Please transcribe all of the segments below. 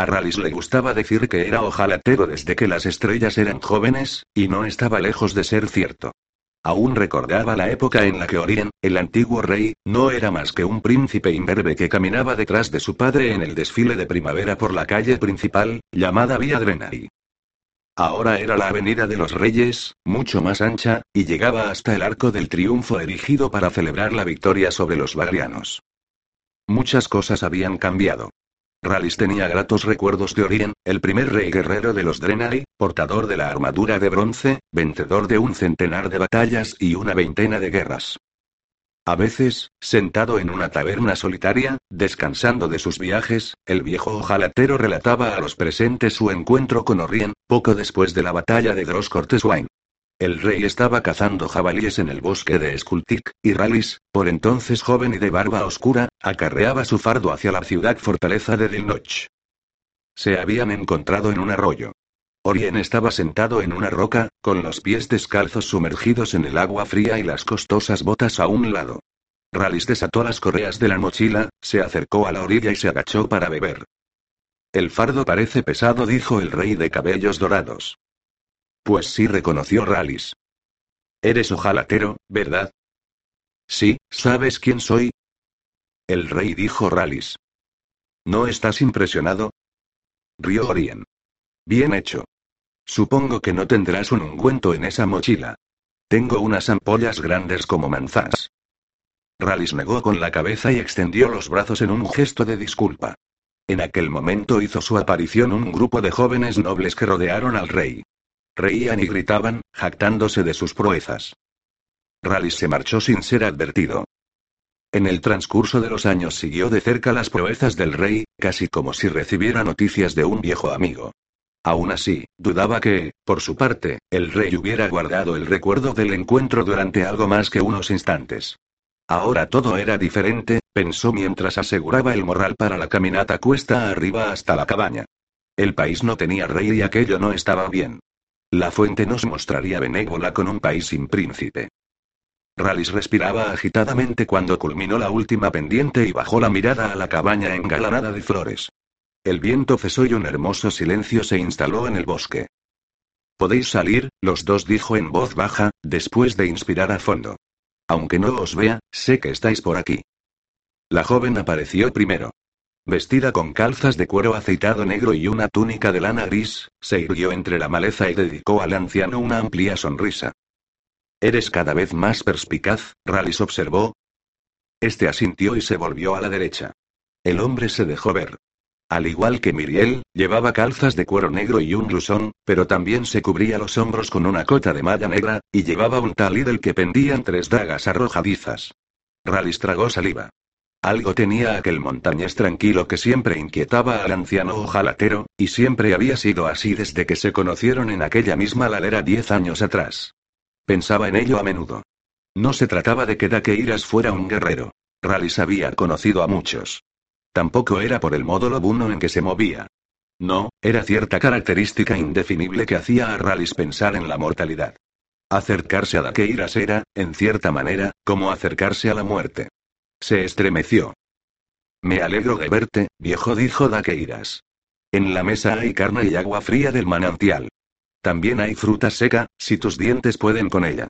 A Rallis le gustaba decir que era ojalatero desde que las estrellas eran jóvenes, y no estaba lejos de ser cierto. Aún recordaba la época en la que Orien, el antiguo rey, no era más que un príncipe imberbe que caminaba detrás de su padre en el desfile de primavera por la calle principal, llamada Vía Drenai. Ahora era la Avenida de los Reyes, mucho más ancha, y llegaba hasta el Arco del Triunfo erigido para celebrar la victoria sobre los bagrianos. Muchas cosas habían cambiado. Rallis tenía gratos recuerdos de Orien, el primer rey guerrero de los Drenai, portador de la armadura de bronce, vencedor de un centenar de batallas y una veintena de guerras. A veces, sentado en una taberna solitaria, descansando de sus viajes, el viejo ojalatero relataba a los presentes su encuentro con Orien, poco después de la batalla de Gros. El rey estaba cazando jabalíes en el bosque de Skultik, y Rallis, por entonces joven y de barba oscura, acarreaba su fardo hacia la ciudad fortaleza de Dilnoch. Se habían encontrado en un arroyo. Orien estaba sentado en una roca, con los pies descalzos sumergidos en el agua fría y las costosas botas a un lado. Rallis desató las correas de la mochila, se acercó a la orilla y se agachó para beber. El fardo parece pesado, dijo el rey de cabellos dorados. Pues sí, reconoció Rallis. Eres ojalatero, ¿verdad? Sí, ¿sabes quién soy? El rey dijo Rallis. ¿No estás impresionado? Rió Orien. Bien hecho. Supongo que no tendrás un ungüento en esa mochila. Tengo unas ampollas grandes como manzanas. Rallis negó con la cabeza y extendió los brazos en un gesto de disculpa. En aquel momento hizo su aparición un grupo de jóvenes nobles que rodearon al rey. Reían y gritaban, jactándose de sus proezas. Rallis se marchó sin ser advertido. En el transcurso de los años siguió de cerca las proezas del rey, casi como si recibiera noticias de un viejo amigo. Aún así, dudaba que, por su parte, el rey hubiera guardado el recuerdo del encuentro durante algo más que unos instantes. Ahora todo era diferente, pensó mientras aseguraba el morral para la caminata cuesta arriba hasta la cabaña. El país no tenía rey y aquello no estaba bien. La fuente nos mostraría benévola con un país sin príncipe. Rallis respiraba agitadamente cuando culminó la última pendiente y bajó la mirada a la cabaña engalanada de flores. El viento cesó y un hermoso silencio se instaló en el bosque. Podéis salir, los dos dijo en voz baja, después de inspirar a fondo. Aunque no os vea, sé que estáis por aquí. La joven apareció primero. Vestida con calzas de cuero aceitado negro y una túnica de lana gris, se irguió entre la maleza y dedicó al anciano una amplia sonrisa. Eres cada vez más perspicaz, Rallis observó. Este asintió y se volvió a la derecha. El hombre se dejó ver. Al igual que Miriel, llevaba calzas de cuero negro y un blusón, pero también se cubría los hombros con una cota de malla negra, y llevaba un talí del que pendían tres dagas arrojadizas. Rallis tragó saliva. Algo tenía aquel montañés tranquilo que siempre inquietaba al anciano ojalatero, y siempre había sido así desde que se conocieron en aquella misma ladera diez años atrás. Pensaba en ello a menudo. No se trataba de que Daqueiras fuera un guerrero. Rallis había conocido a muchos. Tampoco era por el modo lobuno en que se movía. No, era cierta característica indefinible que hacía a Rallis pensar en la mortalidad. Acercarse a Daqueiras era, en cierta manera, como acercarse a la muerte. Se estremeció. Me alegro de verte, viejo, dijo Daqueiras. En la mesa hay carne y agua fría del manantial. También hay fruta seca, si tus dientes pueden con ella.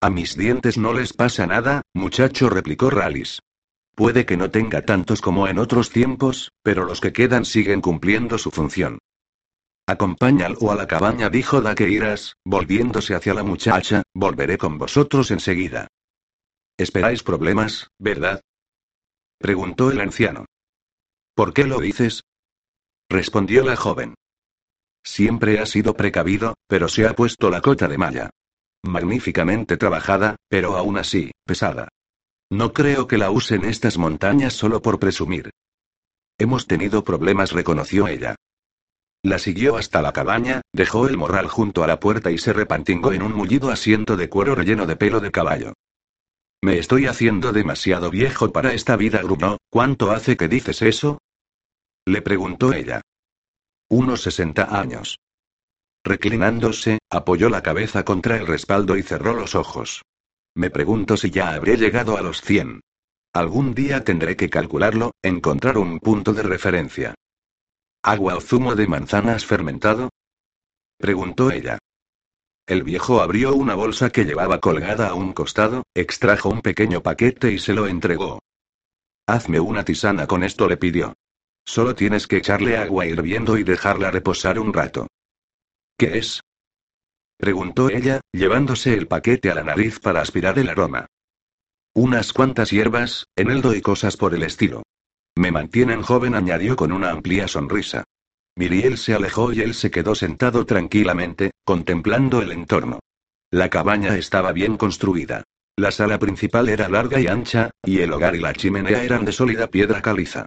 A mis dientes no les pasa nada, muchacho, replicó Rallis. Puede que no tenga tantos como en otros tiempos, pero los que quedan siguen cumpliendo su función. Acompáñalo a la cabaña, dijo Daqueiras, volviéndose hacia la muchacha, volveré con vosotros enseguida. Esperáis problemas, ¿verdad? Preguntó el anciano. ¿Por qué lo dices? Respondió la joven. Siempre ha sido precavido, pero se ha puesto la cota de malla. Magníficamente trabajada, pero aún así, pesada. No creo que la usen estas montañas solo por presumir. Hemos tenido problemas, reconoció ella. La siguió hasta la cabaña, dejó el morral junto a la puerta y se repantingó en un mullido asiento de cuero relleno de pelo de caballo. Me estoy haciendo demasiado viejo para esta vida, gruñó. ¿Cuánto hace que dices eso? Le preguntó ella. Unos 60 años. Reclinándose, apoyó la cabeza contra el respaldo y cerró los ojos. Me pregunto si ya habré llegado a los 100. Algún día tendré que calcularlo, encontrar un punto de referencia. ¿Agua o zumo de manzanas fermentado? preguntó ella. El viejo abrió una bolsa que llevaba colgada a un costado, extrajo un pequeño paquete y se lo entregó. Hazme una tisana con esto, le pidió. Solo tienes que echarle agua hirviendo y dejarla reposar un rato. ¿Qué es? preguntó ella, llevándose el paquete a la nariz para aspirar el aroma. Unas cuantas hierbas, eneldo y cosas por el estilo. Me mantienen joven, añadió con una amplia sonrisa. Miriel se alejó y él se quedó sentado tranquilamente, contemplando el entorno. La cabaña estaba bien construida. La sala principal era larga y ancha, y el hogar y la chimenea eran de sólida piedra caliza.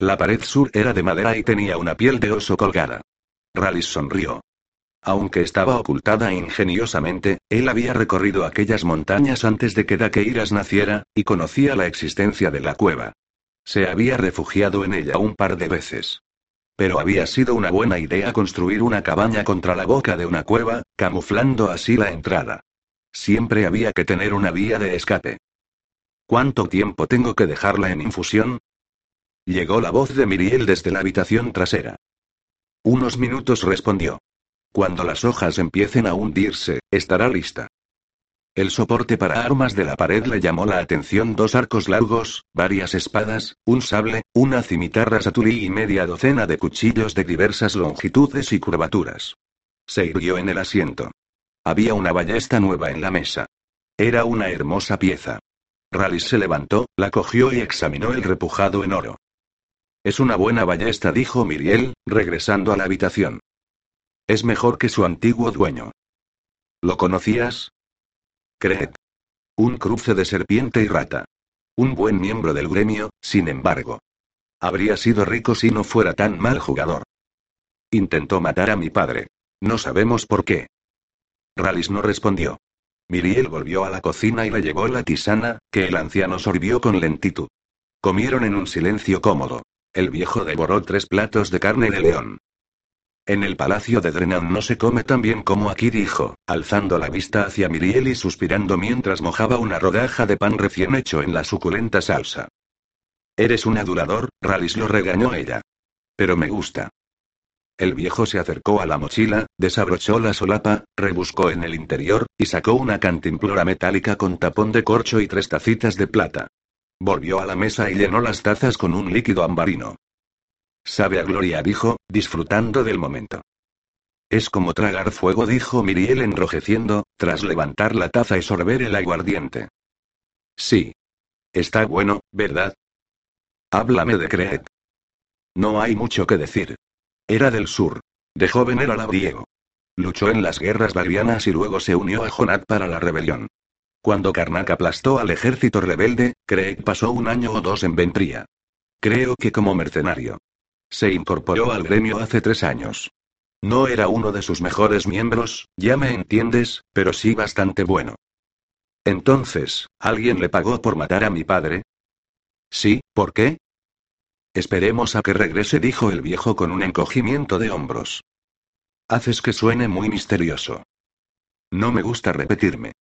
La pared sur era de madera y tenía una piel de oso colgada. Rallis sonrió. Aunque estaba ocultada ingeniosamente, él había recorrido aquellas montañas antes de que Daqueiras naciera, y conocía la existencia de la cueva. Se había refugiado en ella un par de veces. Pero había sido una buena idea construir una cabaña contra la boca de una cueva, camuflando así la entrada. Siempre había que tener una vía de escape. ¿Cuánto tiempo tengo que dejarla en infusión? Llegó la voz de Miriel desde la habitación trasera. Unos minutos respondió. Cuando las hojas empiecen a hundirse, estará lista. El soporte para armas de la pared le llamó la atención dos arcos largos, varias espadas, un sable, una cimitarra satulí y media docena de cuchillos de diversas longitudes y curvaturas. Se irguió en el asiento. Había una ballesta nueva en la mesa. Era una hermosa pieza. Rallis se levantó, la cogió y examinó el repujado en oro. Es una buena ballesta, dijo Miriel, regresando a la habitación. Es mejor que su antiguo dueño. ¿Lo conocías? Creed. Un cruce de serpiente y rata. Un buen miembro del gremio, sin embargo. Habría sido rico si no fuera tan mal jugador. Intentó matar a mi padre. No sabemos por qué. Rallis no respondió. Miriel volvió a la cocina y le llevó la tisana, que el anciano sorbió con lentitud. Comieron en un silencio cómodo. El viejo devoró tres platos de carne de león. En el palacio de Drenan no se come tan bien como aquí, dijo, alzando la vista hacia Miriel y suspirando mientras mojaba una rodaja de pan recién hecho en la suculenta salsa. Eres un adulador, Rallis lo regañó ella. Pero me gusta. El viejo se acercó a la mochila, desabrochó la solapa, rebuscó en el interior, y sacó una cantimplora metálica con tapón de corcho y tres tacitas de plata. Volvió a la mesa y llenó las tazas con un líquido ambarino. Sabe a gloria, dijo, disfrutando del momento. Es como tragar fuego, dijo Miriel enrojeciendo, tras levantar la taza y sorber el aguardiente. Sí. Está bueno, ¿verdad? Háblame de Creed. No hay mucho que decir. Era del sur. De joven era labriego. Luchó en las guerras bagrianas y luego se unió a Jonat para la rebelión. Cuando Karnak aplastó al ejército rebelde, Creed pasó un año o dos en Ventría. Creo que como mercenario. Se incorporó al gremio hace tres años. No era uno de sus mejores miembros, ya me entiendes, pero sí bastante bueno. Entonces, ¿alguien le pagó por matar a mi padre? Sí, ¿por qué? Esperemos a que regrese, dijo el viejo con un encogimiento de hombros. Haces que suene muy misterioso. No me gusta repetirme.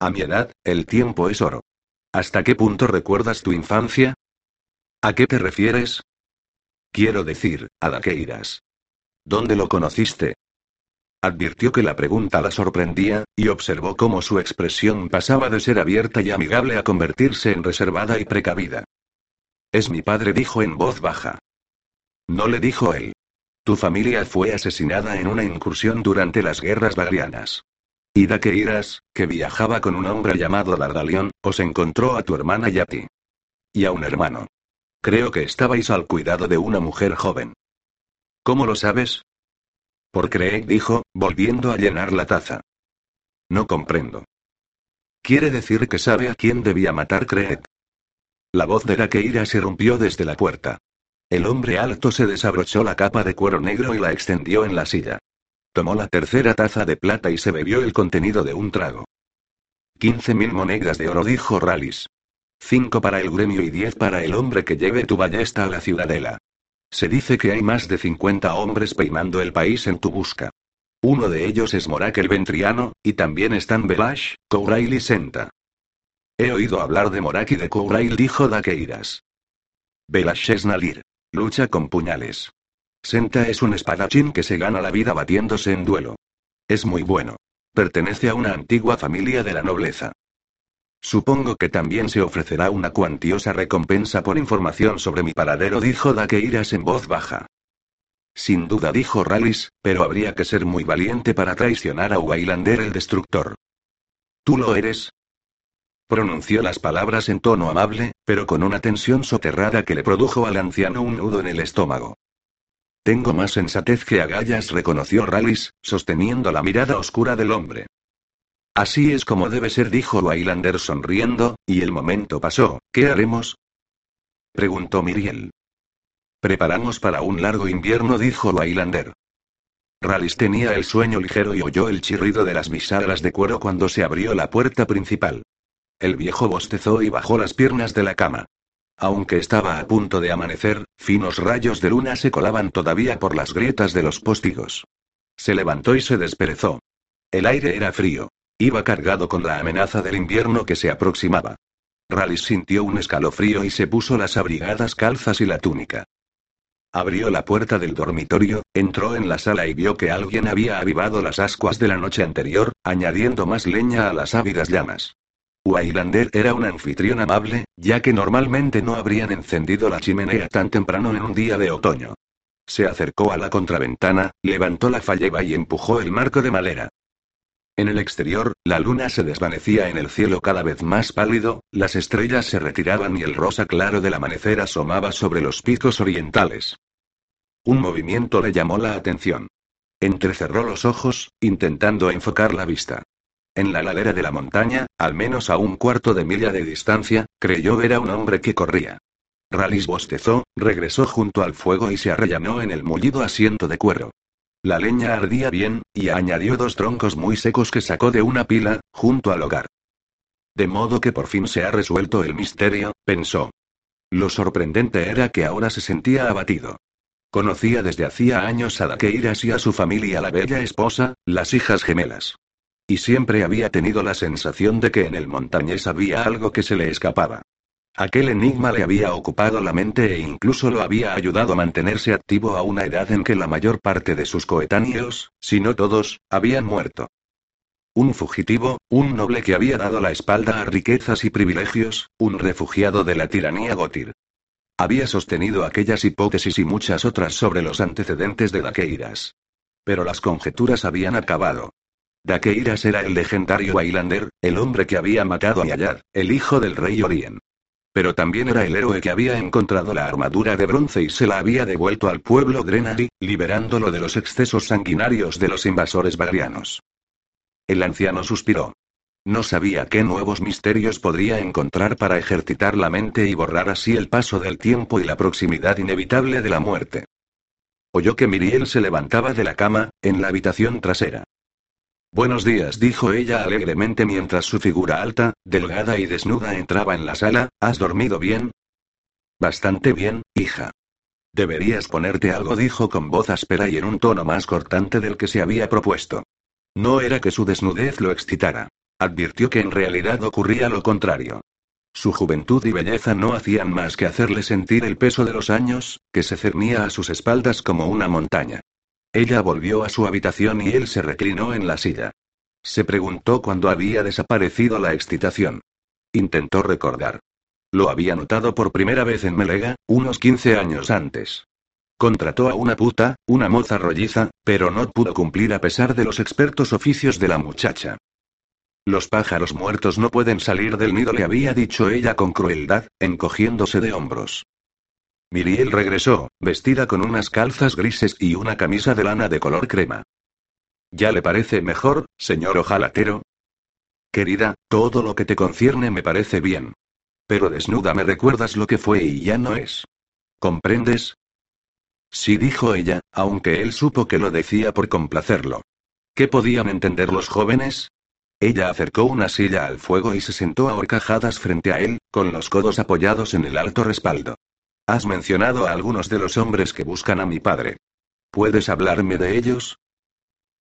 A mi edad, el tiempo es oro. ¿Hasta qué punto recuerdas tu infancia? ¿A qué te refieres? Quiero decir, Adaqueiras. ¿Dónde lo conociste? Advirtió que la pregunta la sorprendía, y observó cómo su expresión pasaba de ser abierta y amigable a convertirse en reservada y precavida. Es mi padre, dijo en voz baja. No le dijo él. Tu familia fue asesinada en una incursión durante las guerras bagrianas. Y Daqueiras, que viajaba con un hombre llamado Dardalión, os encontró a tu hermana y a ti. Y a un hermano. Creo que estabais al cuidado de una mujer joven. ¿Cómo lo sabes? Por Craig dijo, volviendo a llenar la taza. No comprendo. Quiere decir que sabe a quién debía matar Craig. La voz de Raqueira se rompió desde la puerta. El hombre alto se desabrochó la capa de cuero negro y la extendió en la silla. Tomó la tercera taza de plata y se bebió el contenido de un trago. Quince mil monedas de oro, dijo Rallis. Cinco para el gremio y diez para el hombre que lleve tu ballesta a la ciudadela. Se dice que hay más de cincuenta hombres peinando el país en tu busca. Uno de ellos es Morak el Ventriano, y también están Belash, Kourail y Senta. He oído hablar de Morak y de Kourail, dijo Daqueiras. Belash es Nalir. Lucha con puñales. Senta es un espadachín que se gana la vida batiéndose en duelo. Es muy bueno. Pertenece a una antigua familia de la nobleza. Supongo que también se ofrecerá una cuantiosa recompensa por información sobre mi paradero, dijo Daqueiras en voz baja. Sin duda, dijo Rallis, pero habría que ser muy valiente para traicionar a Wailander el destructor. ¿Tú lo eres? Pronunció las palabras en tono amable, pero con una tensión soterrada que le produjo al anciano un nudo en el estómago. Tengo más sensatez que agallas, reconoció Rallis, sosteniendo la mirada oscura del hombre. Así es como debe ser, dijo Wailander sonriendo, y el momento pasó. ¿Qué haremos? preguntó Miriel. Preparamos para un largo invierno, dijo Wailander. Rallis tenía el sueño ligero y oyó el chirrido de las bisagras de cuero cuando se abrió la puerta principal. El viejo bostezó y bajó las piernas de la cama. Aunque estaba a punto de amanecer, finos rayos de luna se colaban todavía por las grietas de los póstigos. Se levantó y se desperezó. El aire era frío. Iba cargado con la amenaza del invierno que se aproximaba. Rallis sintió un escalofrío y se puso las abrigadas calzas y la túnica. Abrió la puerta del dormitorio, entró en la sala y vio que alguien había avivado las ascuas de la noche anterior, añadiendo más leña a las ávidas llamas. Wailander era un anfitrión amable, ya que normalmente no habrían encendido la chimenea tan temprano en un día de otoño. Se acercó a la contraventana, levantó la falleba y empujó el marco de madera. En el exterior, la luna se desvanecía en el cielo cada vez más pálido, las estrellas se retiraban y el rosa claro del amanecer asomaba sobre los picos orientales. Un movimiento le llamó la atención. Entrecerró los ojos, intentando enfocar la vista. En la ladera de la montaña, al menos a un cuarto de milla de distancia, creyó ver a un hombre que corría. Rallis bostezó, regresó junto al fuego y se arrellanó en el mullido asiento de cuero. La leña ardía bien, y añadió dos troncos muy secos que sacó de una pila, junto al hogar. De modo que por fin se ha resuelto el misterio, pensó. Lo sorprendente era que ahora se sentía abatido. Conocía desde hacía años a Daqueiras y a su familia, la bella esposa, las hijas gemelas. Y siempre había tenido la sensación de que en el montañés había algo que se le escapaba. Aquel enigma le había ocupado la mente e incluso lo había ayudado a mantenerse activo a una edad en que la mayor parte de sus coetáneos, si no todos, habían muerto. Un fugitivo, un noble que había dado la espalda a riquezas y privilegios, un refugiado de la tiranía gótir. Había sostenido aquellas hipótesis y muchas otras sobre los antecedentes de Daqueiras. Pero las conjeturas habían acabado. Daqueiras era el legendario Wailander, el hombre que había matado a Yayar, el hijo del rey Orien. Pero también era el héroe que había encontrado la armadura de bronce y se la había devuelto al pueblo Drenari, liberándolo de los excesos sanguinarios de los invasores bagrianos. El anciano suspiró. No sabía qué nuevos misterios podría encontrar para ejercitar la mente y borrar así el paso del tiempo y la proximidad inevitable de la muerte. Oyó que Miriel se levantaba de la cama, en la habitación trasera. Buenos días, dijo ella alegremente mientras su figura alta, delgada y desnuda entraba en la sala. ¿Has dormido bien? Bastante bien, hija. Deberías ponerte algo, dijo con voz áspera y en un tono más cortante del que se había propuesto. No era que su desnudez lo excitara. Advirtió que en realidad ocurría lo contrario. Su juventud y belleza no hacían más que hacerle sentir el peso de los años, que se cernía a sus espaldas como una montaña. Ella volvió a su habitación y él se reclinó en la silla. Se preguntó cuándo había desaparecido la excitación. Intentó recordar. Lo había notado por primera vez en Melega, unos 15 años antes. Contrató a una puta, una moza rolliza, pero no pudo cumplir a pesar de los expertos oficios de la muchacha. Los pájaros muertos no pueden salir del nido, le había dicho ella con crueldad, encogiéndose de hombros. Miriel regresó, vestida con unas calzas grises y una camisa de lana de color crema. ¿Ya le parece mejor, señor ojalatero? Querida, todo lo que te concierne me parece bien. Pero desnuda me recuerdas lo que fue y ya no es. ¿Comprendes? Sí dijo ella, aunque él supo que lo decía por complacerlo. ¿Qué podían entender los jóvenes? Ella acercó una silla al fuego y se sentó a horcajadas frente a él, con los codos apoyados en el alto respaldo. Has mencionado a algunos de los hombres que buscan a mi padre. ¿Puedes hablarme de ellos?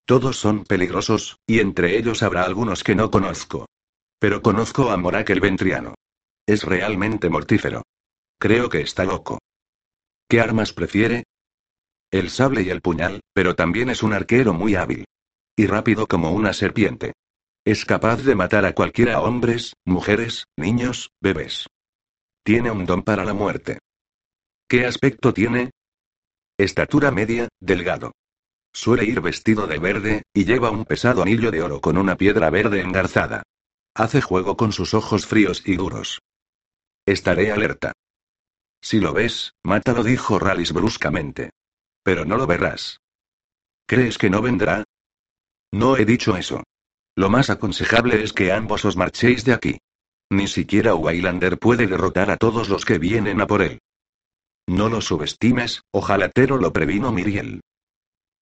Todos son peligrosos, y entre ellos habrá algunos que no conozco. Pero conozco a Morak el Ventriano. Es realmente mortífero. Creo que está loco. ¿Qué armas prefiere? El sable y el puñal, pero también es un arquero muy hábil. Y rápido como una serpiente. Es capaz de matar a cualquiera hombres, mujeres, niños, bebés. Tiene un don para la muerte. ¿Qué aspecto tiene? Estatura media, delgado. Suele ir vestido de verde, y lleva un pesado anillo de oro con una piedra verde engarzada. Hace juego con sus ojos fríos y duros. Estaré alerta. Si lo ves, mátalo, dijo Rallis bruscamente. Pero no lo verás. ¿Crees que no vendrá? No he dicho eso. Lo más aconsejable es que ambos os marchéis de aquí. Ni siquiera Wailander puede derrotar a todos los que vienen a por él. No lo subestimes, ojalatero lo previno Miriel.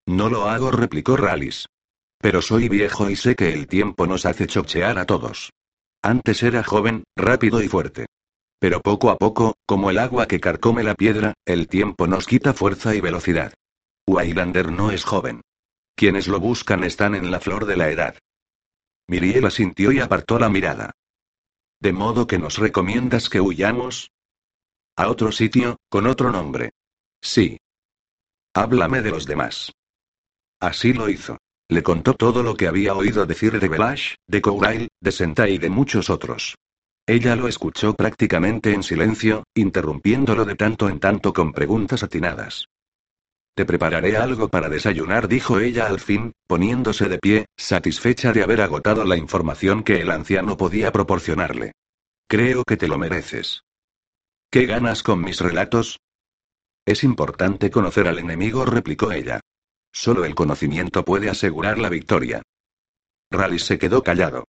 No lo hago, replicó Rallis. Pero soy viejo y sé que el tiempo nos hace chochear a todos. Antes era joven, rápido y fuerte. Pero poco a poco, como el agua que carcome la piedra, el tiempo nos quita fuerza y velocidad. Wailander no es joven. Quienes lo buscan están en la flor de la edad. Miriel asintió y apartó la mirada. ¿De modo que nos recomiendas que huyamos? A otro sitio, con otro nombre. Sí. Háblame de los demás. Así lo hizo. Le contó todo lo que había oído decir de Belash, de Kourail, de Sentai y de muchos otros. Ella lo escuchó prácticamente en silencio, interrumpiéndolo de tanto en tanto con preguntas atinadas. Te prepararé algo para desayunar, dijo ella al fin, poniéndose de pie, satisfecha de haber agotado la información que el anciano podía proporcionarle. Creo que te lo mereces. ¿Qué ganas con mis relatos? Es importante conocer al enemigo, replicó ella. Solo el conocimiento puede asegurar la victoria. Rally se quedó callado.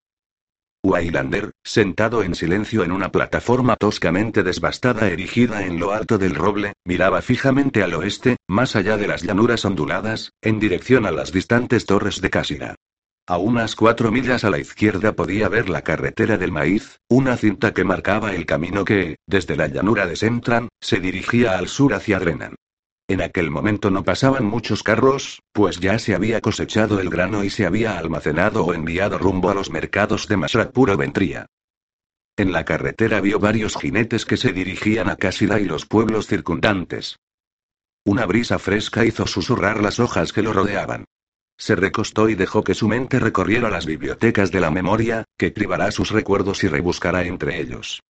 Wailander, sentado en silencio en una plataforma toscamente desbastada erigida en lo alto del roble, miraba fijamente al oeste, más allá de las llanuras onduladas, en dirección a las distantes torres de Casina. A unas cuatro millas a la izquierda podía ver la carretera del maíz, una cinta que marcaba el camino que, desde la llanura de Sentran, se dirigía al sur hacia Drenan. En aquel momento no pasaban muchos carros, pues ya se había cosechado el grano y se había almacenado o enviado rumbo a los mercados de Masrakpur o Ventría. En la carretera vio varios jinetes que se dirigían a Casida y los pueblos circundantes. Una brisa fresca hizo susurrar las hojas que lo rodeaban. Se recostó y dejó que su mente recorriera las bibliotecas de la memoria, que cribará sus recuerdos y rebuscará entre ellos.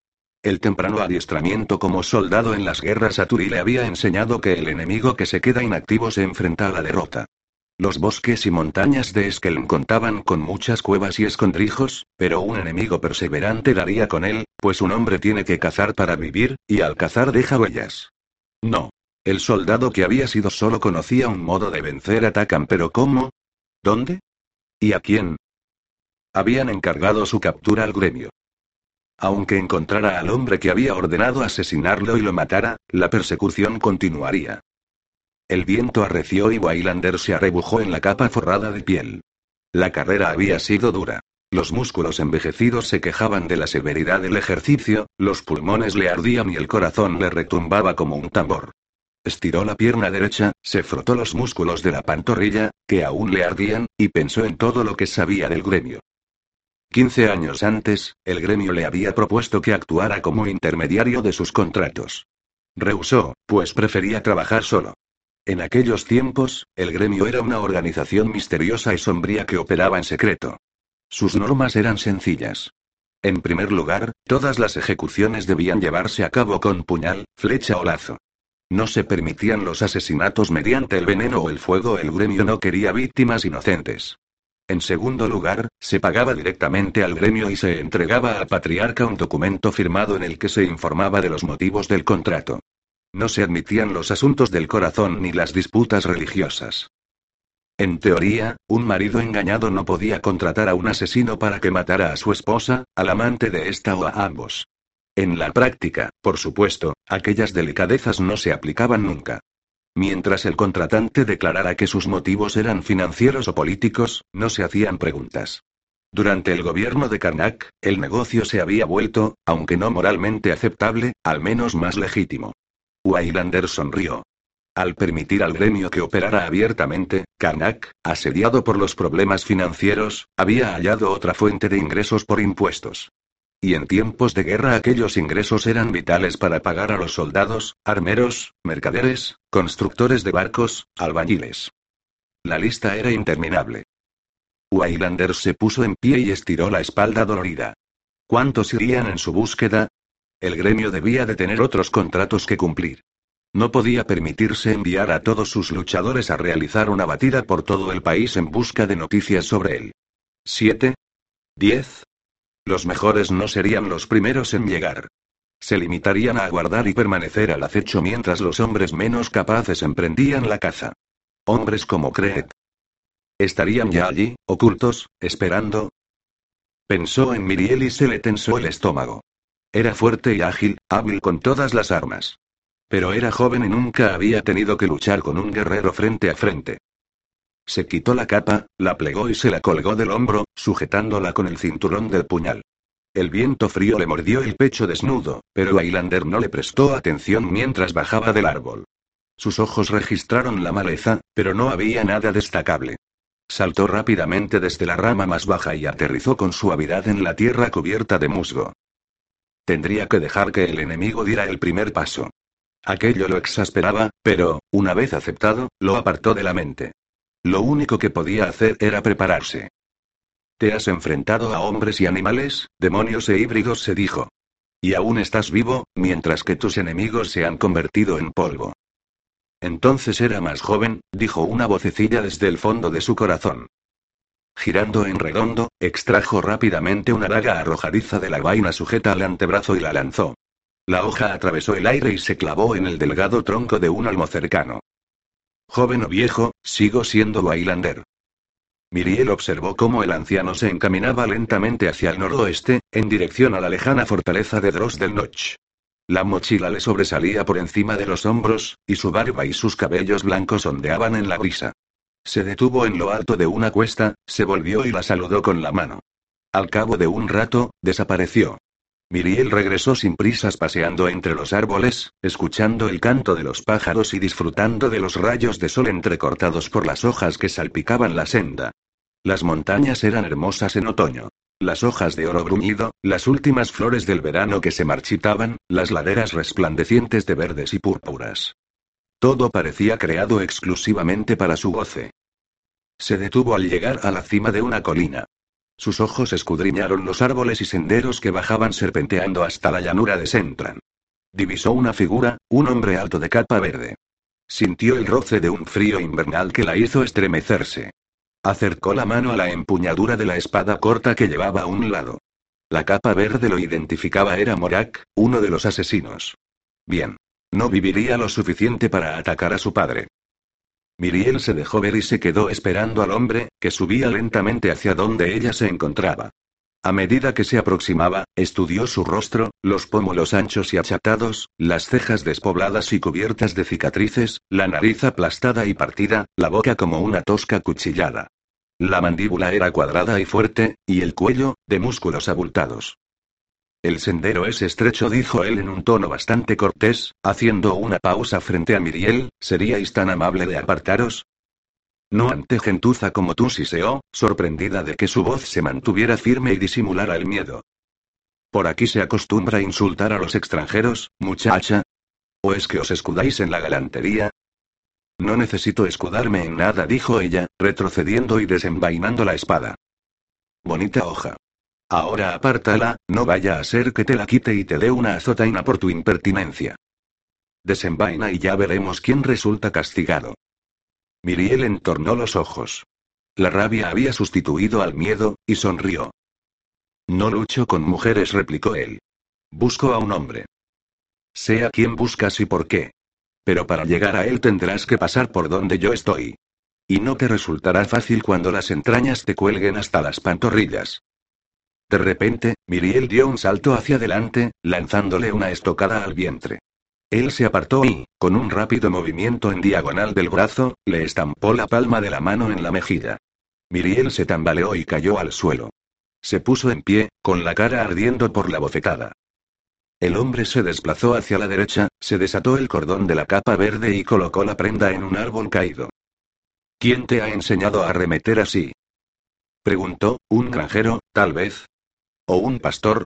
El temprano adiestramiento como soldado en las guerras Aturi le había enseñado que el enemigo que se queda inactivo se enfrenta a la derrota. Los bosques y montañas de Eskelm contaban con muchas cuevas y escondrijos, pero un enemigo perseverante daría con él, pues un hombre tiene que cazar para vivir, y al cazar deja huellas. No. El soldado que había sido solo conocía un modo de vencer a Takan, pero ¿cómo? ¿Dónde? ¿Y a quién? Habían encargado su captura al gremio. Aunque encontrara al hombre que había ordenado asesinarlo y lo matara, la persecución continuaría. El viento arreció y Wailander se arrebujó en la capa forrada de piel. La carrera había sido dura. Los músculos envejecidos se quejaban de la severidad del ejercicio, los pulmones le ardían y el corazón le retumbaba como un tambor. Estiró la pierna derecha, se frotó los músculos de la pantorrilla, que aún le ardían, y pensó en todo lo que sabía del gremio. Quince años antes, el gremio le había propuesto que actuara como intermediario de sus contratos. Rehusó, pues prefería trabajar solo. En aquellos tiempos, el gremio era una organización misteriosa y sombría que operaba en secreto. Sus normas eran sencillas. En primer lugar, todas las ejecuciones debían llevarse a cabo con puñal, flecha o lazo. No se permitían los asesinatos mediante el veneno o el fuego. El gremio no quería víctimas inocentes. En segundo lugar, se pagaba directamente al gremio y se entregaba al patriarca un documento firmado en el que se informaba de los motivos del contrato. No se admitían los asuntos del corazón ni las disputas religiosas. En teoría, un marido engañado no podía contratar a un asesino para que matara a su esposa, al amante de esta o a ambos. En la práctica, por supuesto, aquellas delicadezas no se aplicaban nunca. Mientras el contratante declarara que sus motivos eran financieros o políticos, no se hacían preguntas. Durante el gobierno de Karnak, el negocio se había vuelto, aunque no moralmente aceptable, al menos más legítimo. Waylander sonrió. Al permitir al gremio que operara abiertamente, Karnak, asediado por los problemas financieros, había hallado otra fuente de ingresos por impuestos. Y en tiempos de guerra aquellos ingresos eran vitales para pagar a los soldados, armeros, mercaderes, constructores de barcos, albañiles. La lista era interminable. Waylander se puso en pie y estiró la espalda dolorida. ¿Cuántos irían en su búsqueda? El gremio debía de tener otros contratos que cumplir. No podía permitirse enviar a todos sus luchadores a realizar una batida por todo el país en busca de noticias sobre él. ¿Siete? ¿Diez? Los mejores no serían los primeros en llegar. Se limitarían a aguardar y permanecer al acecho mientras los hombres menos capaces emprendían la caza. Hombres como Creed. ¿Estarían ya allí, ocultos, esperando? Pensó en Miriel y se le tensó el estómago. Era fuerte y ágil, hábil con todas las armas. Pero era joven y nunca había tenido que luchar con un guerrero frente a frente. Se quitó la capa, la plegó y se la colgó del hombro, sujetándola con el cinturón del puñal. El viento frío le mordió el pecho desnudo, pero Highlander no le prestó atención mientras bajaba del árbol. Sus ojos registraron la maleza, pero no había nada destacable. Saltó rápidamente desde la rama más baja y aterrizó con suavidad en la tierra cubierta de musgo. Tendría que dejar que el enemigo diera el primer paso. Aquello lo exasperaba, pero, una vez aceptado, lo apartó de la mente. Lo único que podía hacer era prepararse. Te has enfrentado a hombres y animales, demonios e híbridos, se dijo. Y aún estás vivo, mientras que tus enemigos se han convertido en polvo. Entonces era más joven, dijo una vocecilla desde el fondo de su corazón. Girando en redondo, extrajo rápidamente una daga arrojadiza de la vaina sujeta al antebrazo y la lanzó. La hoja atravesó el aire y se clavó en el delgado tronco de un almo cercano. Joven o viejo, sigo siendo Waylander. Miriel observó cómo el anciano se encaminaba lentamente hacia el noroeste, en dirección a la lejana fortaleza de Dross del Notch. La mochila le sobresalía por encima de los hombros, y su barba y sus cabellos blancos ondeaban en la brisa. Se detuvo en lo alto de una cuesta, se volvió y la saludó con la mano. Al cabo de un rato, desapareció. Miriel regresó sin prisas paseando entre los árboles, escuchando el canto de los pájaros y disfrutando de los rayos de sol entrecortados por las hojas que salpicaban la senda. Las montañas eran hermosas en otoño. Las hojas de oro bruñido, las últimas flores del verano que se marchitaban, las laderas resplandecientes de verdes y púrpuras. Todo parecía creado exclusivamente para su goce. Se detuvo al llegar a la cima de una colina. Sus ojos escudriñaron los árboles y senderos que bajaban serpenteando hasta la llanura de Sentran. Divisó una figura, un hombre alto de capa verde. Sintió el roce de un frío invernal que la hizo estremecerse. Acercó la mano a la empuñadura de la espada corta que llevaba a un lado. La capa verde lo identificaba era Morak, uno de los asesinos. Bien. No viviría lo suficiente para atacar a su padre. Miriel se dejó ver y se quedó esperando al hombre, que subía lentamente hacia donde ella se encontraba. A medida que se aproximaba, estudió su rostro, los pómulos anchos y achatados, las cejas despobladas y cubiertas de cicatrices, la nariz aplastada y partida, la boca como una tosca cuchillada. La mandíbula era cuadrada y fuerte, y el cuello, de músculos abultados. El sendero es estrecho, dijo él en un tono bastante cortés, haciendo una pausa frente a Miriel, ¿seríais tan amable de apartaros? No ante gentuza como tú, siseó, sorprendida de que su voz se mantuviera firme y disimulara el miedo. ¿Por aquí se acostumbra insultar a los extranjeros, muchacha? ¿O es que os escudáis en la galantería? No necesito escudarme en nada, dijo ella, retrocediendo y desenvainando la espada. Bonita hoja. Ahora apártala, no vaya a ser que te la quite y te dé una azotaina por tu impertinencia. Desenvaina y ya veremos quién resulta castigado. Miriel entornó los ojos. La rabia había sustituido al miedo, y sonrió. No lucho con mujeres, replicó él. Busco a un hombre. Sea quien buscas y por qué. Pero para llegar a él tendrás que pasar por donde yo estoy. Y no te resultará fácil cuando las entrañas te cuelguen hasta las pantorrillas. De repente, Miriel dio un salto hacia adelante, lanzándole una estocada al vientre. Él se apartó y, con un rápido movimiento en diagonal del brazo, le estampó la palma de la mano en la mejilla. Miriel se tambaleó y cayó al suelo. Se puso en pie, con la cara ardiendo por la bofetada. El hombre se desplazó hacia la derecha, se desató el cordón de la capa verde y colocó la prenda en un árbol caído. ¿Quién te ha enseñado a arremeter así? Preguntó, un granjero, tal vez. ¿O un pastor?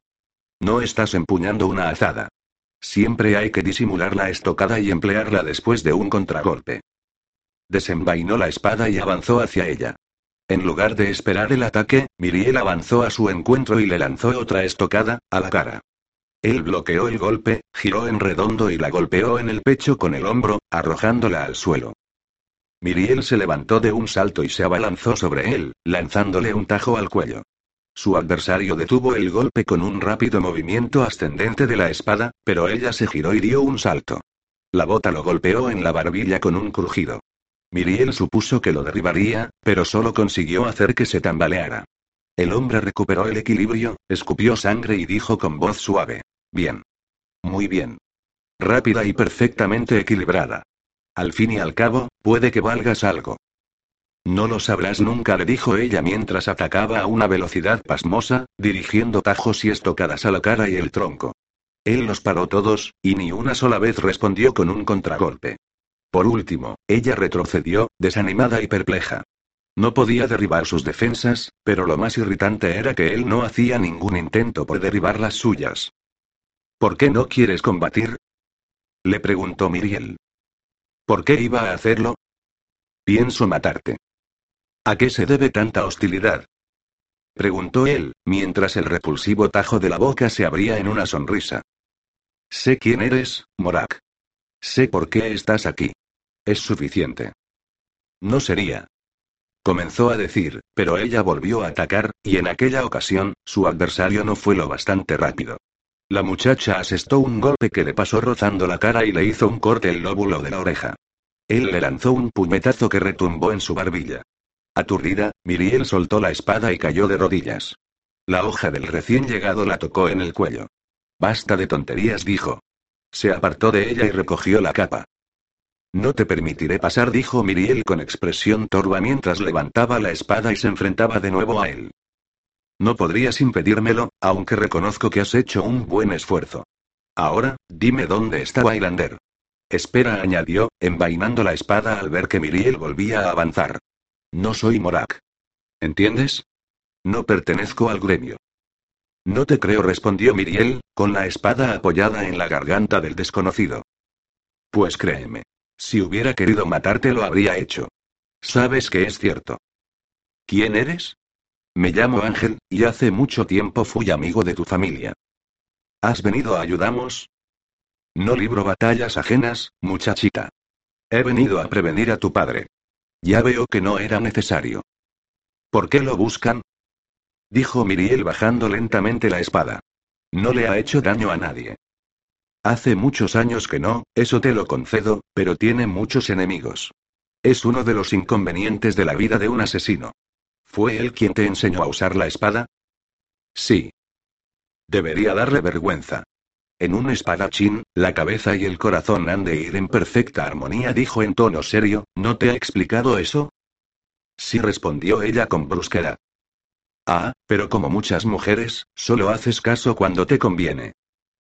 No estás empuñando una azada. Siempre hay que disimular la estocada y emplearla después de un contragolpe. Desenvainó la espada y avanzó hacia ella. En lugar de esperar el ataque, Miriel avanzó a su encuentro y le lanzó otra estocada, a la cara. Él bloqueó el golpe, giró en redondo y la golpeó en el pecho con el hombro, arrojándola al suelo. Miriel se levantó de un salto y se abalanzó sobre él, lanzándole un tajo al cuello. Su adversario detuvo el golpe con un rápido movimiento ascendente de la espada, pero ella se giró y dio un salto. La bota lo golpeó en la barbilla con un crujido. Miriel supuso que lo derribaría, pero solo consiguió hacer que se tambaleara. El hombre recuperó el equilibrio, escupió sangre y dijo con voz suave. Bien. Muy bien. Rápida y perfectamente equilibrada. Al fin y al cabo, puede que valgas algo. No lo sabrás nunca, le dijo ella mientras atacaba a una velocidad pasmosa, dirigiendo tajos y estocadas a la cara y el tronco. Él los paró todos, y ni una sola vez respondió con un contragolpe. Por último, ella retrocedió, desanimada y perpleja. No podía derribar sus defensas, pero lo más irritante era que él no hacía ningún intento por derribar las suyas. ¿Por qué no quieres combatir? Le preguntó Miriel. ¿Por qué iba a hacerlo? Pienso matarte. ¿A qué se debe tanta hostilidad? Preguntó él, mientras el repulsivo tajo de la boca se abría en una sonrisa. Sé quién eres, Morak. Sé por qué estás aquí. Es suficiente. No sería. Comenzó a decir, pero ella volvió a atacar, y en aquella ocasión, su adversario no fue lo bastante rápido. La muchacha asestó un golpe que le pasó rozando la cara y le hizo un corte el lóbulo de la oreja. Él le lanzó un puñetazo que retumbó en su barbilla. Aturdida, Miriel soltó la espada y cayó de rodillas. La hoja del recién llegado la tocó en el cuello. Basta de tonterías, dijo. Se apartó de ella y recogió la capa. No te permitiré pasar, dijo Miriel con expresión torva mientras levantaba la espada y se enfrentaba de nuevo a él. No podrías impedírmelo, aunque reconozco que has hecho un buen esfuerzo. Ahora, dime dónde está Wailander. Espera, añadió, envainando la espada al ver que Miriel volvía a avanzar. No soy Morak. ¿Entiendes? No pertenezco al gremio. No te creo, respondió Miriel, con la espada apoyada en la garganta del desconocido. Pues créeme. Si hubiera querido matarte lo habría hecho. Sabes que es cierto. ¿Quién eres? Me llamo Ángel, y hace mucho tiempo fui amigo de tu familia. ¿Has venido a ayudamos? No libro batallas ajenas, muchachita. He venido a prevenir a tu padre. Ya veo que no era necesario. ¿Por qué lo buscan? Dijo Miriel bajando lentamente la espada. No le ha hecho daño a nadie. Hace muchos años que no, eso te lo concedo, pero tiene muchos enemigos. Es uno de los inconvenientes de la vida de un asesino. ¿Fue él quien te enseñó a usar la espada? Sí. Debería darle vergüenza. En un espadachín, la cabeza y el corazón han de ir en perfecta armonía, dijo en tono serio, ¿no te ha explicado eso? Sí, respondió ella con brusquedad. Ah, pero como muchas mujeres, solo haces caso cuando te conviene.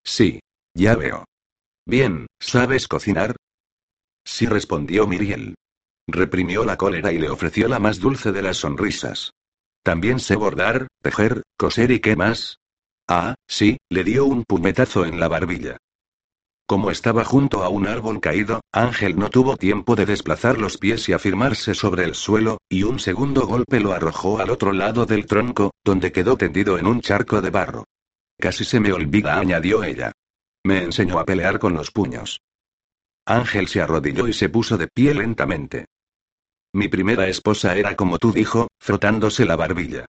Sí. Ya veo. Bien, ¿sabes cocinar? Sí, respondió Miriel. Reprimió la cólera y le ofreció la más dulce de las sonrisas. También sé bordar, tejer, coser y qué más. Ah, sí, le dio un puñetazo en la barbilla. Como estaba junto a un árbol caído, Ángel no tuvo tiempo de desplazar los pies y afirmarse sobre el suelo, y un segundo golpe lo arrojó al otro lado del tronco, donde quedó tendido en un charco de barro. Casi se me olvida, añadió ella. Me enseñó a pelear con los puños. Ángel se arrodilló y se puso de pie lentamente. Mi primera esposa era como tú dijo, frotándose la barbilla.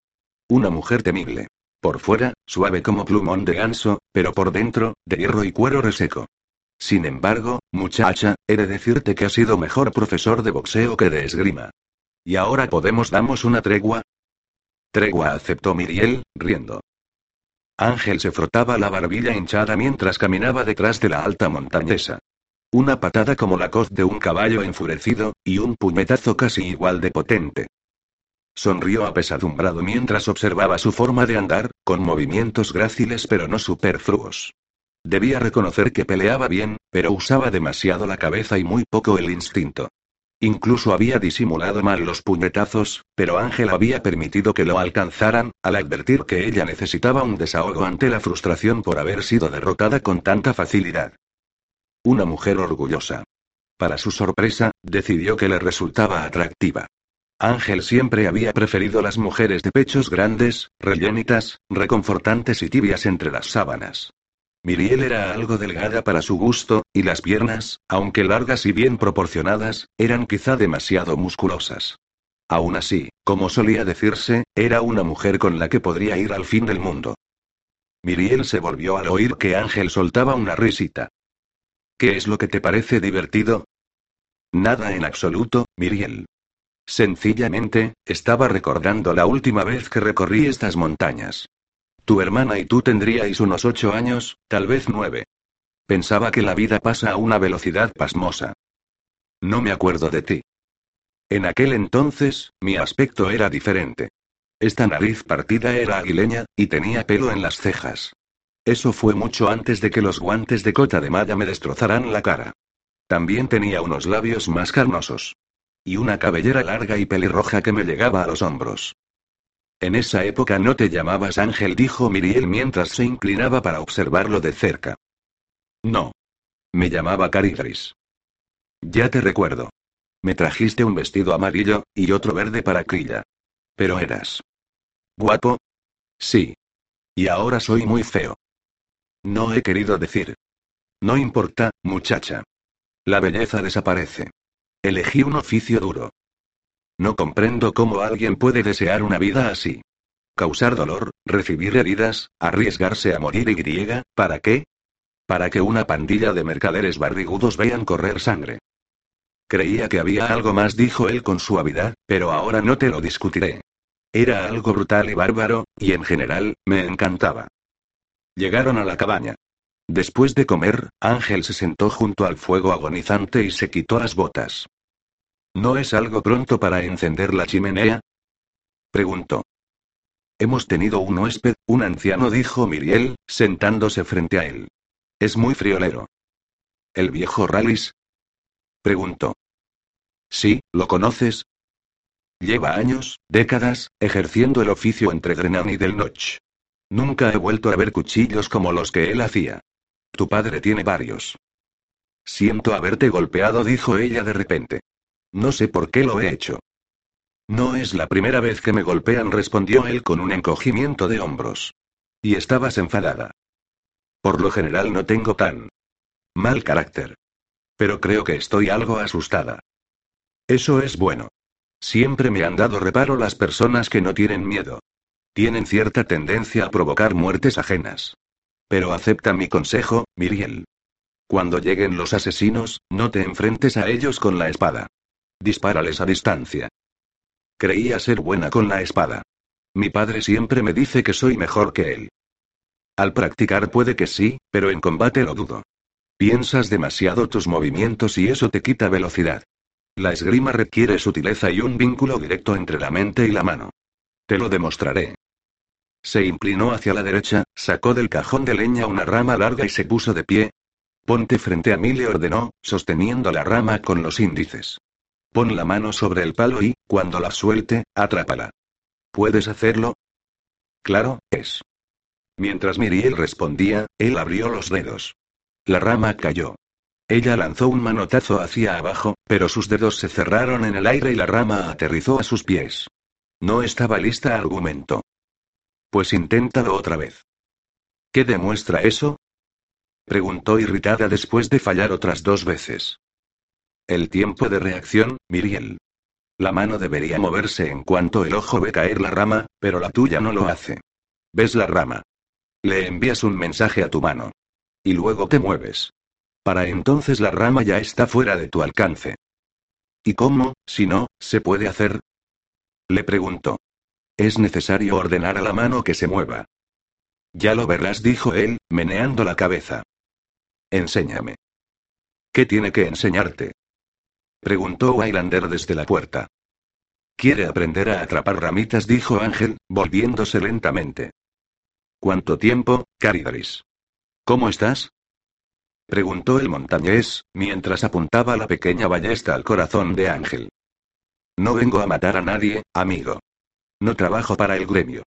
Una mujer temible. Por fuera, suave como plumón de ganso, pero por dentro, de hierro y cuero reseco. Sin embargo, muchacha, he de decirte que has sido mejor profesor de boxeo que de esgrima. ¿Y ahora podemos damos una tregua? Tregua aceptó Miriel, riendo. Ángel se frotaba la barbilla hinchada mientras caminaba detrás de la alta montañesa. Una patada como la coz de un caballo enfurecido, y un puñetazo casi igual de potente. Sonrió apesadumbrado mientras observaba su forma de andar, con movimientos gráciles pero no superfluos. Debía reconocer que peleaba bien, pero usaba demasiado la cabeza y muy poco el instinto. Incluso había disimulado mal los puñetazos, pero Ángel había permitido que lo alcanzaran, al advertir que ella necesitaba un desahogo ante la frustración por haber sido derrotada con tanta facilidad. Una mujer orgullosa. Para su sorpresa, decidió que le resultaba atractiva. Ángel siempre había preferido las mujeres de pechos grandes, rellenitas, reconfortantes y tibias entre las sábanas. Miriel era algo delgada para su gusto, y las piernas, aunque largas y bien proporcionadas, eran quizá demasiado musculosas. Aún así, como solía decirse, era una mujer con la que podría ir al fin del mundo. Miriel se volvió al oír que Ángel soltaba una risita. ¿Qué es lo que te parece divertido? Nada en absoluto, Miriel. Sencillamente, estaba recordando la última vez que recorrí estas montañas. Tu hermana y tú tendríais unos ocho años, tal vez nueve. Pensaba que la vida pasa a una velocidad pasmosa. No me acuerdo de ti. En aquel entonces, mi aspecto era diferente. Esta nariz partida era aguileña, y tenía pelo en las cejas. Eso fue mucho antes de que los guantes de cota de malla me destrozaran la cara. También tenía unos labios más carnosos. Y una cabellera larga y pelirroja que me llegaba a los hombros. En esa época no te llamabas Ángel, dijo Miriel mientras se inclinaba para observarlo de cerca. No. Me llamaba Caridris. Ya te recuerdo. Me trajiste un vestido amarillo, y otro verde para Crilla. Pero eras. ¿Guapo? Sí. Y ahora soy muy feo. No he querido decir. No importa, muchacha. La belleza desaparece. Elegí un oficio duro. No comprendo cómo alguien puede desear una vida así. Causar dolor, recibir heridas, arriesgarse a morir y griega, ¿para qué? Para que una pandilla de mercaderes barrigudos vean correr sangre. Creía que había algo más, dijo él con suavidad, pero ahora no te lo discutiré. Era algo brutal y bárbaro, y en general, me encantaba. Llegaron a la cabaña. Después de comer, Ángel se sentó junto al fuego agonizante y se quitó las botas. ¿No es algo pronto para encender la chimenea? Preguntó. Hemos tenido un huésped, un anciano, dijo Miriel, sentándose frente a él. Es muy friolero. ¿El viejo Rallis? Preguntó. Sí, ¿lo conoces? Lleva años, décadas, ejerciendo el oficio entre Drenan y Del Noch. Nunca he vuelto a ver cuchillos como los que él hacía. Tu padre tiene varios. Siento haberte golpeado, dijo ella de repente. No sé por qué lo he hecho. No es la primera vez que me golpean, respondió él con un encogimiento de hombros. Y estabas enfadada. Por lo general no tengo tan mal carácter. Pero creo que estoy algo asustada. Eso es bueno. Siempre me han dado reparo las personas que no tienen miedo. Tienen cierta tendencia a provocar muertes ajenas. Pero acepta mi consejo, Miriel. Cuando lleguen los asesinos, no te enfrentes a ellos con la espada. Dispárales a distancia. Creía ser buena con la espada. Mi padre siempre me dice que soy mejor que él. Al practicar puede que sí, pero en combate lo dudo. Piensas demasiado tus movimientos y eso te quita velocidad. La esgrima requiere sutileza y un vínculo directo entre la mente y la mano. Te lo demostraré. Se inclinó hacia la derecha, sacó del cajón de leña una rama larga y se puso de pie. Ponte frente a mí, le ordenó, sosteniendo la rama con los índices. Pon la mano sobre el palo y, cuando la suelte, atrápala. ¿Puedes hacerlo? Claro, es. Mientras Miriel respondía, él abrió los dedos. La rama cayó. Ella lanzó un manotazo hacia abajo, pero sus dedos se cerraron en el aire y la rama aterrizó a sus pies. No estaba lista, argumentó. Pues inténtalo otra vez. ¿Qué demuestra eso? Preguntó irritada después de fallar otras dos veces. El tiempo de reacción, Miriel. La mano debería moverse en cuanto el ojo ve caer la rama, pero la tuya no lo hace. ¿Ves la rama? Le envías un mensaje a tu mano. Y luego te mueves. Para entonces la rama ya está fuera de tu alcance. ¿Y cómo, si no, se puede hacer? Le preguntó. Es necesario ordenar a la mano que se mueva. Ya lo verás, dijo él, meneando la cabeza. Enséñame. ¿Qué tiene que enseñarte? Preguntó Waylander desde la puerta. Quiere aprender a atrapar ramitas, dijo Ángel, volviéndose lentamente. ¿Cuánto tiempo, Caridris? ¿Cómo estás? Preguntó el montañés, mientras apuntaba la pequeña ballesta al corazón de Ángel. No vengo a matar a nadie, amigo. No trabajo para el gremio.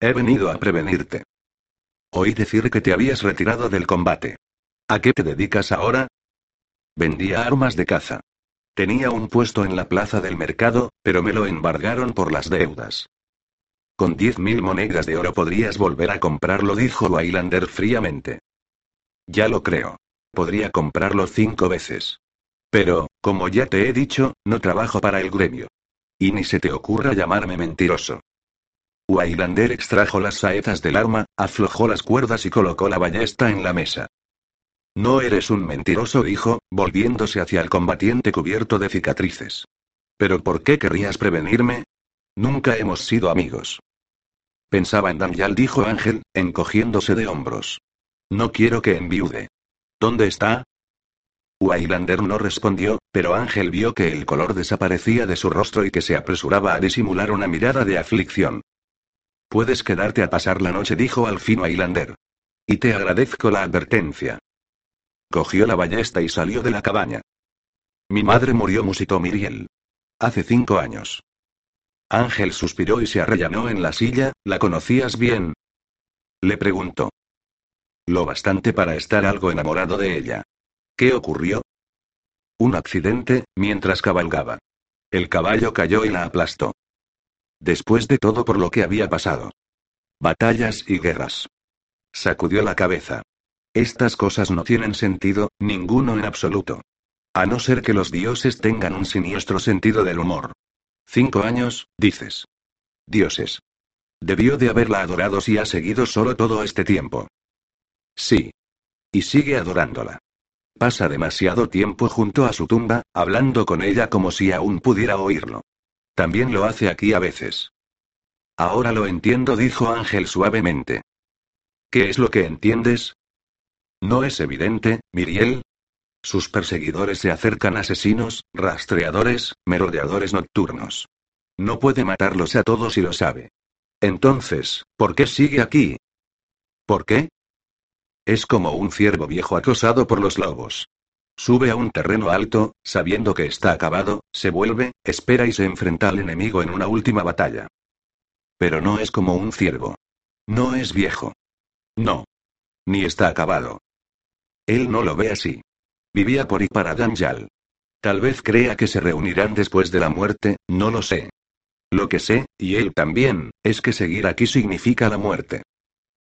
He venido a prevenirte. Oí decir que te habías retirado del combate. ¿A qué te dedicas ahora? Vendía armas de caza. Tenía un puesto en la plaza del mercado, pero me lo embargaron por las deudas. Con diez mil monedas de oro podrías volver a comprarlo, dijo Waylander fríamente. Ya lo creo. Podría comprarlo cinco veces. Pero, como ya te he dicho, no trabajo para el gremio. Y ni se te ocurra llamarme mentiroso. Waylander extrajo las saetas del arma, aflojó las cuerdas y colocó la ballesta en la mesa. No eres un mentiroso, dijo, volviéndose hacia el combatiente cubierto de cicatrices. ¿Pero por qué querrías prevenirme? Nunca hemos sido amigos. Pensaba en Daniel, dijo Ángel, encogiéndose de hombros. No quiero que enviude. ¿Dónde está? Waylander no respondió, pero Ángel vio que el color desaparecía de su rostro y que se apresuraba a disimular una mirada de aflicción. Puedes quedarte a pasar la noche, dijo al fin Waylander. Y te agradezco la advertencia. Cogió la ballesta y salió de la cabaña. Mi madre murió, musitó Miriel. Hace cinco años. Ángel suspiró y se arrellanó en la silla, ¿la conocías bien? Le preguntó. Lo bastante para estar algo enamorado de ella. ¿Qué ocurrió? Un accidente, mientras cabalgaba. El caballo cayó y la aplastó. Después de todo por lo que había pasado. Batallas y guerras. Sacudió la cabeza. Estas cosas no tienen sentido, ninguno en absoluto. A no ser que los dioses tengan un siniestro sentido del humor. Cinco años, dices. Dioses. Debió de haberla adorado si ha seguido solo todo este tiempo. Sí. Y sigue adorándola. Pasa demasiado tiempo junto a su tumba, hablando con ella como si aún pudiera oírlo. También lo hace aquí a veces. Ahora lo entiendo, dijo Ángel suavemente. ¿Qué es lo que entiendes? ¿No es evidente, Miriel? Sus perseguidores se acercan asesinos, rastreadores, merodeadores nocturnos. No puede matarlos a todos y lo sabe. Entonces, ¿por qué sigue aquí? ¿Por qué? Es como un ciervo viejo acosado por los lobos. Sube a un terreno alto, sabiendo que está acabado, se vuelve, espera y se enfrenta al enemigo en una última batalla. Pero no es como un ciervo. No es viejo. No. Ni está acabado. Él no lo ve así. Vivía por y para Danjal. Tal vez crea que se reunirán después de la muerte, no lo sé. Lo que sé, y él también, es que seguir aquí significa la muerte.